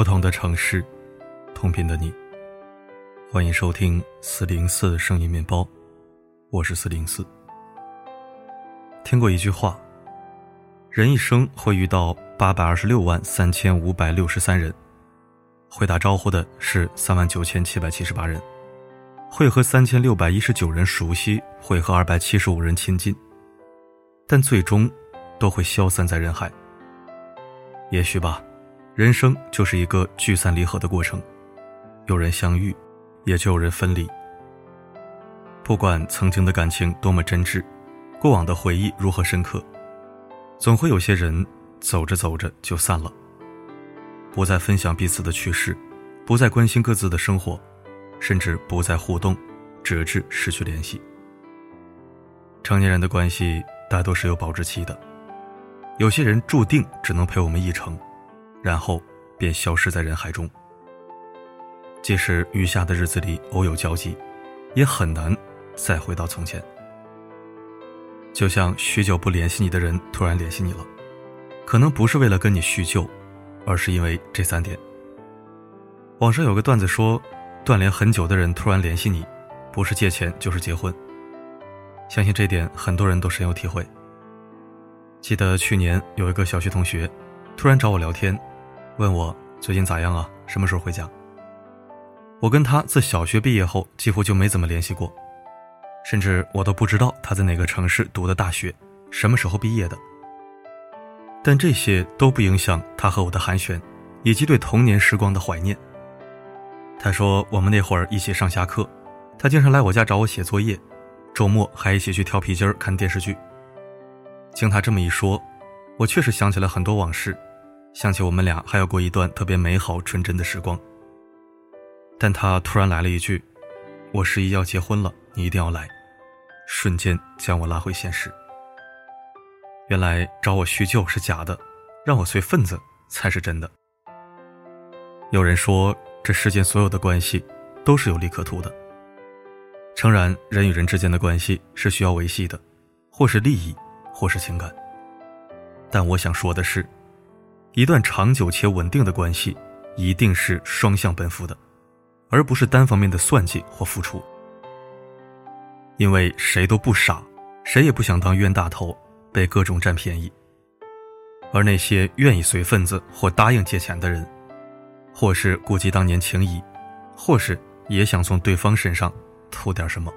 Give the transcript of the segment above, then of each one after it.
不同的城市，同频的你。欢迎收听四零四声音面包，我是四零四。听过一句话：人一生会遇到八百二十六万三千五百六十三人，会打招呼的是三万九千七百七十八人，会和三千六百一十九人熟悉，会和二百七十五人亲近，但最终都会消散在人海。也许吧。人生就是一个聚散离合的过程，有人相遇，也就有人分离。不管曾经的感情多么真挚，过往的回忆如何深刻，总会有些人走着走着就散了。不再分享彼此的趣事，不再关心各自的生活，甚至不再互动，直至失去联系。成年人的关系大多是有保质期的，有些人注定只能陪我们一程。然后便消失在人海中。即使余下的日子里偶有交集，也很难再回到从前。就像许久不联系你的人突然联系你了，可能不是为了跟你叙旧，而是因为这三点。网上有个段子说，断联很久的人突然联系你，不是借钱就是结婚。相信这点很多人都深有体会。记得去年有一个小学同学，突然找我聊天。问我最近咋样啊？什么时候回家？我跟他自小学毕业后几乎就没怎么联系过，甚至我都不知道他在哪个城市读的大学，什么时候毕业的。但这些都不影响他和我的寒暄，以及对童年时光的怀念。他说我们那会儿一起上下课，他经常来我家找我写作业，周末还一起去跳皮筋、看电视剧。经他这么一说，我确实想起了很多往事。想起我们俩还有过一段特别美好纯真的时光，但他突然来了一句：“我十一要结婚了，你一定要来。”瞬间将我拉回现实。原来找我叙旧是假的，让我随份子才是真的。有人说，这世间所有的关系都是有利可图的。诚然，人与人之间的关系是需要维系的，或是利益，或是情感。但我想说的是。一段长久且稳定的关系，一定是双向奔赴的，而不是单方面的算计或付出。因为谁都不傻，谁也不想当冤大头，被各种占便宜。而那些愿意随份子或答应借钱的人，或是顾及当年情谊，或是也想从对方身上图点什么。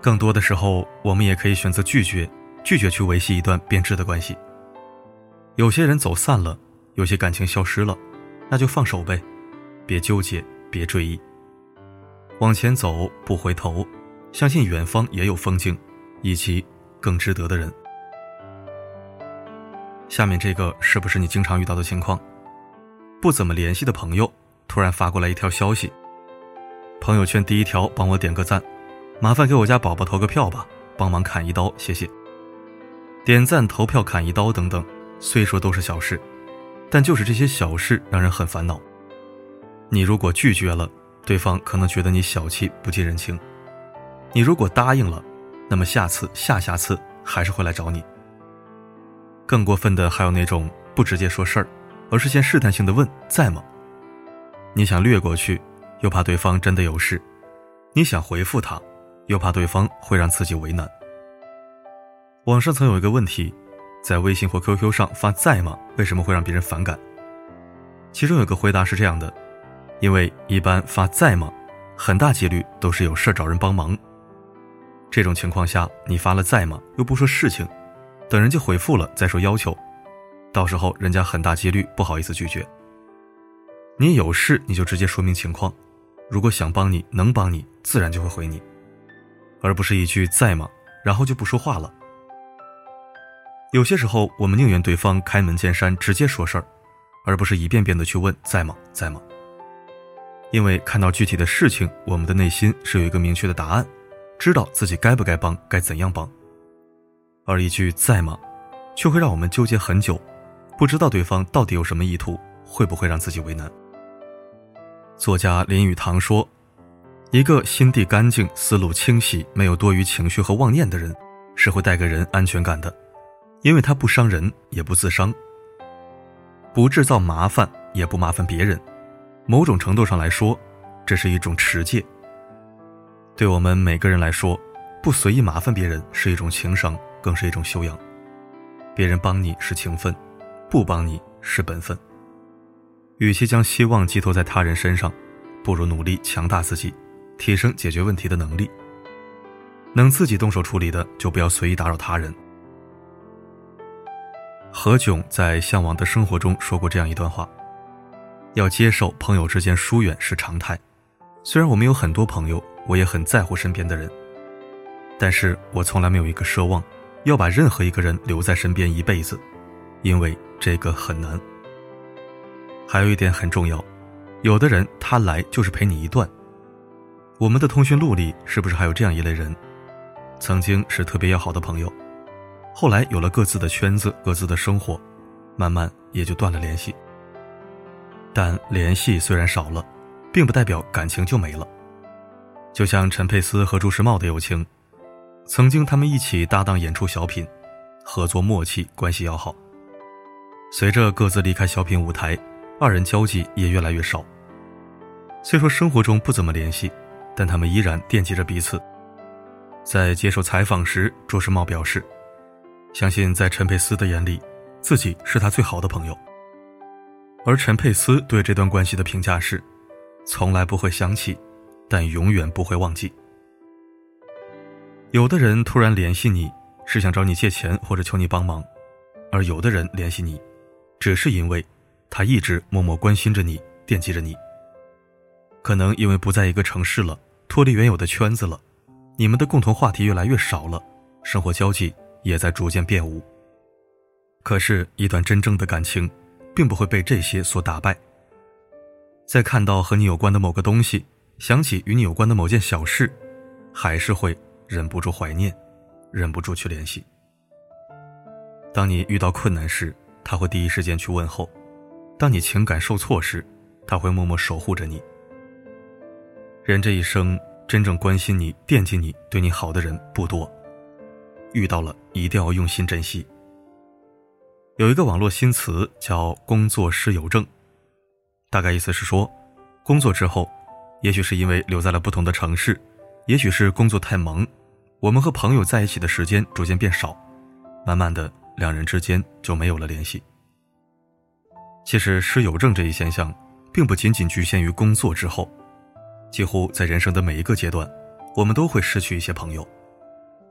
更多的时候，我们也可以选择拒绝，拒绝去维系一段变质的关系。有些人走散了，有些感情消失了，那就放手呗，别纠结，别追忆，往前走不回头，相信远方也有风景，以及更值得的人。下面这个是不是你经常遇到的情况？不怎么联系的朋友突然发过来一条消息，朋友圈第一条帮我点个赞，麻烦给我家宝宝投个票吧，帮忙砍一刀，谢谢。点赞、投票、砍一刀等等。虽说都是小事，但就是这些小事让人很烦恼。你如果拒绝了，对方可能觉得你小气不近人情；你如果答应了，那么下次、下下次还是会来找你。更过分的还有那种不直接说事儿，而是先试探性的问在吗？你想略过去，又怕对方真的有事；你想回复他，又怕对方会让自己为难。网上曾有一个问题。在微信或 QQ 上发在吗？为什么会让别人反感？其中有个回答是这样的：因为一般发在吗，很大几率都是有事找人帮忙。这种情况下，你发了在吗，又不说事情，等人家回复了再说要求，到时候人家很大几率不好意思拒绝。你有事你就直接说明情况，如果想帮你能帮你，自然就会回你，而不是一句在吗，然后就不说话了。有些时候，我们宁愿对方开门见山直接说事儿，而不是一遍遍的去问在吗，在吗？因为看到具体的事情，我们的内心是有一个明确的答案，知道自己该不该帮，该怎样帮。而一句在吗，却会让我们纠结很久，不知道对方到底有什么意图，会不会让自己为难。作家林语堂说：“一个心地干净、思路清晰、没有多余情绪和妄念的人，是会带给人安全感的。”因为他不伤人，也不自伤，不制造麻烦，也不麻烦别人，某种程度上来说，这是一种持戒。对我们每个人来说，不随意麻烦别人是一种情商，更是一种修养。别人帮你是情分，不帮你是本分。与其将希望寄托在他人身上，不如努力强大自己，提升解决问题的能力。能自己动手处理的，就不要随意打扰他人。何炅在《向往的生活》中说过这样一段话：要接受朋友之间疏远是常态。虽然我们有很多朋友，我也很在乎身边的人，但是我从来没有一个奢望，要把任何一个人留在身边一辈子，因为这个很难。还有一点很重要，有的人他来就是陪你一段。我们的通讯录里是不是还有这样一类人？曾经是特别要好的朋友，后来有了各自的圈子、各自的生活，慢慢也就断了联系。但联系虽然少了，并不代表感情就没了。就像陈佩斯和朱时茂的友情，曾经他们一起搭档演出小品，合作默契，关系要好。随着各自离开小品舞台，二人交际也越来越少。虽说生活中不怎么联系，但他们依然惦记着彼此。在接受采访时，朱时茂表示：“相信在陈佩斯的眼里，自己是他最好的朋友。”而陈佩斯对这段关系的评价是：“从来不会想起，但永远不会忘记。”有的人突然联系你，是想找你借钱或者求你帮忙；而有的人联系你，只是因为他一直默默关心着你，惦记着你。可能因为不在一个城市了，脱离原有的圈子了。你们的共同话题越来越少了，生活交际也在逐渐变无。可是，一段真正的感情，并不会被这些所打败。在看到和你有关的某个东西，想起与你有关的某件小事，还是会忍不住怀念，忍不住去联系。当你遇到困难时，他会第一时间去问候；当你情感受挫时，他会默默守护着你。人这一生。真正关心你、惦记你、对你好的人不多，遇到了一定要用心珍惜。有一个网络新词叫“工作失友症”，大概意思是说，工作之后，也许是因为留在了不同的城市，也许是工作太忙，我们和朋友在一起的时间逐渐变少，慢慢的，两人之间就没有了联系。其实失友症这一现象，并不仅仅局限于工作之后。几乎在人生的每一个阶段，我们都会失去一些朋友，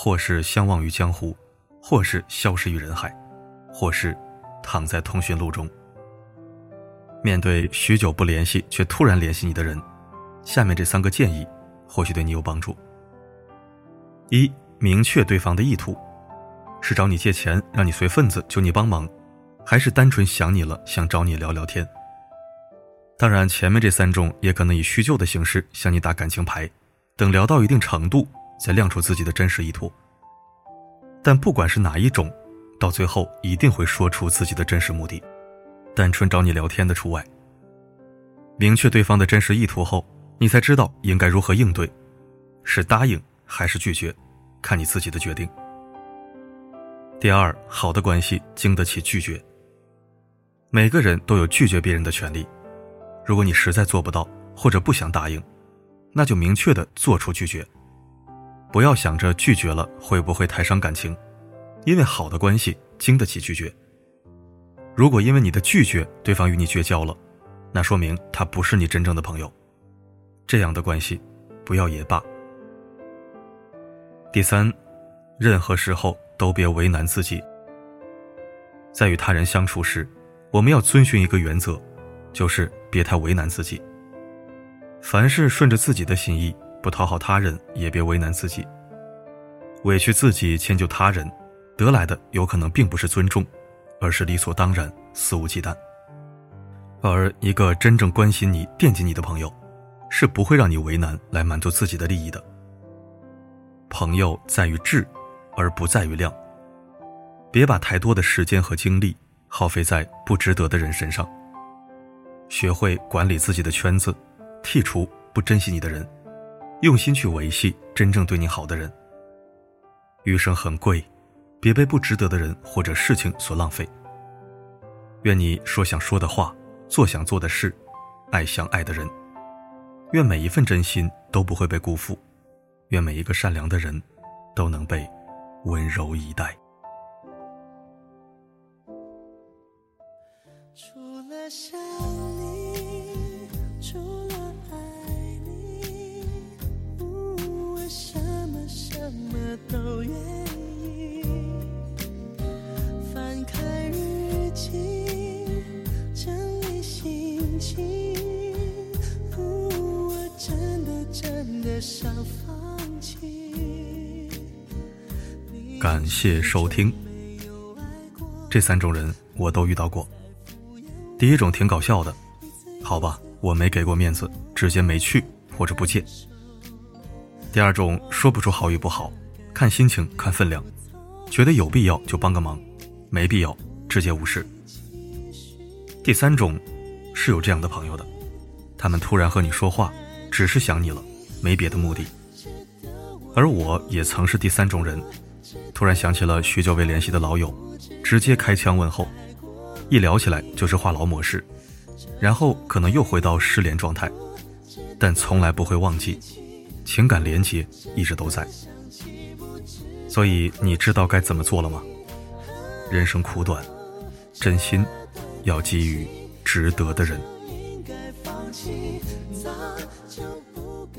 或是相忘于江湖，或是消失于人海，或是躺在通讯录中。面对许久不联系却突然联系你的人，下面这三个建议或许对你有帮助：一、明确对方的意图，是找你借钱，让你随份子，求你帮忙，还是单纯想你了，想找你聊聊天？当然，前面这三种也可能以叙旧的形式向你打感情牌，等聊到一定程度再亮出自己的真实意图。但不管是哪一种，到最后一定会说出自己的真实目的，单纯找你聊天的除外。明确对方的真实意图后，你才知道应该如何应对，是答应还是拒绝，看你自己的决定。第二，好的关系经得起拒绝。每个人都有拒绝别人的权利。如果你实在做不到，或者不想答应，那就明确的做出拒绝，不要想着拒绝了会不会太伤感情，因为好的关系经得起拒绝。如果因为你的拒绝，对方与你绝交了，那说明他不是你真正的朋友，这样的关系不要也罢。第三，任何时候都别为难自己。在与他人相处时，我们要遵循一个原则。就是别太为难自己。凡事顺着自己的心意，不讨好他人，也别为难自己。委屈自己，迁就他人，得来的有可能并不是尊重，而是理所当然、肆无忌惮。而一个真正关心你、惦记你的朋友，是不会让你为难来满足自己的利益的。朋友在于质，而不在于量。别把太多的时间和精力耗费在不值得的人身上。学会管理自己的圈子，剔除不珍惜你的人，用心去维系真正对你好的人。余生很贵，别被不值得的人或者事情所浪费。愿你说想说的话，做想做的事，爱想爱的人。愿每一份真心都不会被辜负，愿每一个善良的人，都能被温柔以待。真的想放弃。感谢收听。这三种人我都遇到过。第一种挺搞笑的，好吧，我没给过面子，直接没去或者不借。第二种说不出好与不好，看心情看分量，觉得有必要就帮个忙，没必要直接无视。第三种是有这样的朋友的，他们突然和你说话，只是想你了，没别的目的。而我也曾是第三种人，突然想起了许久未联系的老友，直接开枪问候。一聊起来就是话痨模式，然后可能又回到失联状态，但从来不会忘记，情感连接一直都在。所以你知道该怎么做了吗？人生苦短，真心要给予值得的人。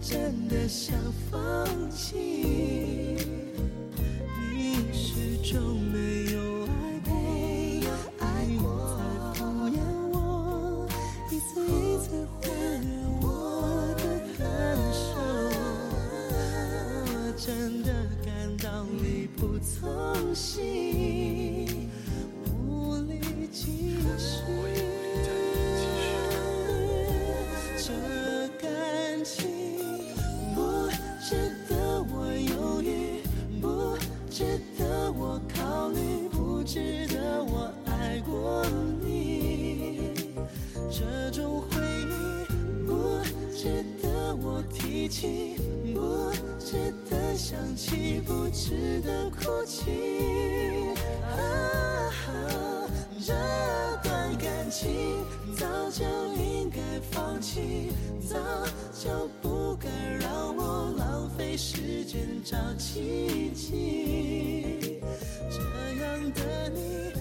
真的想放弃。放弃，早就不该让我浪费时间找奇迹。这样的你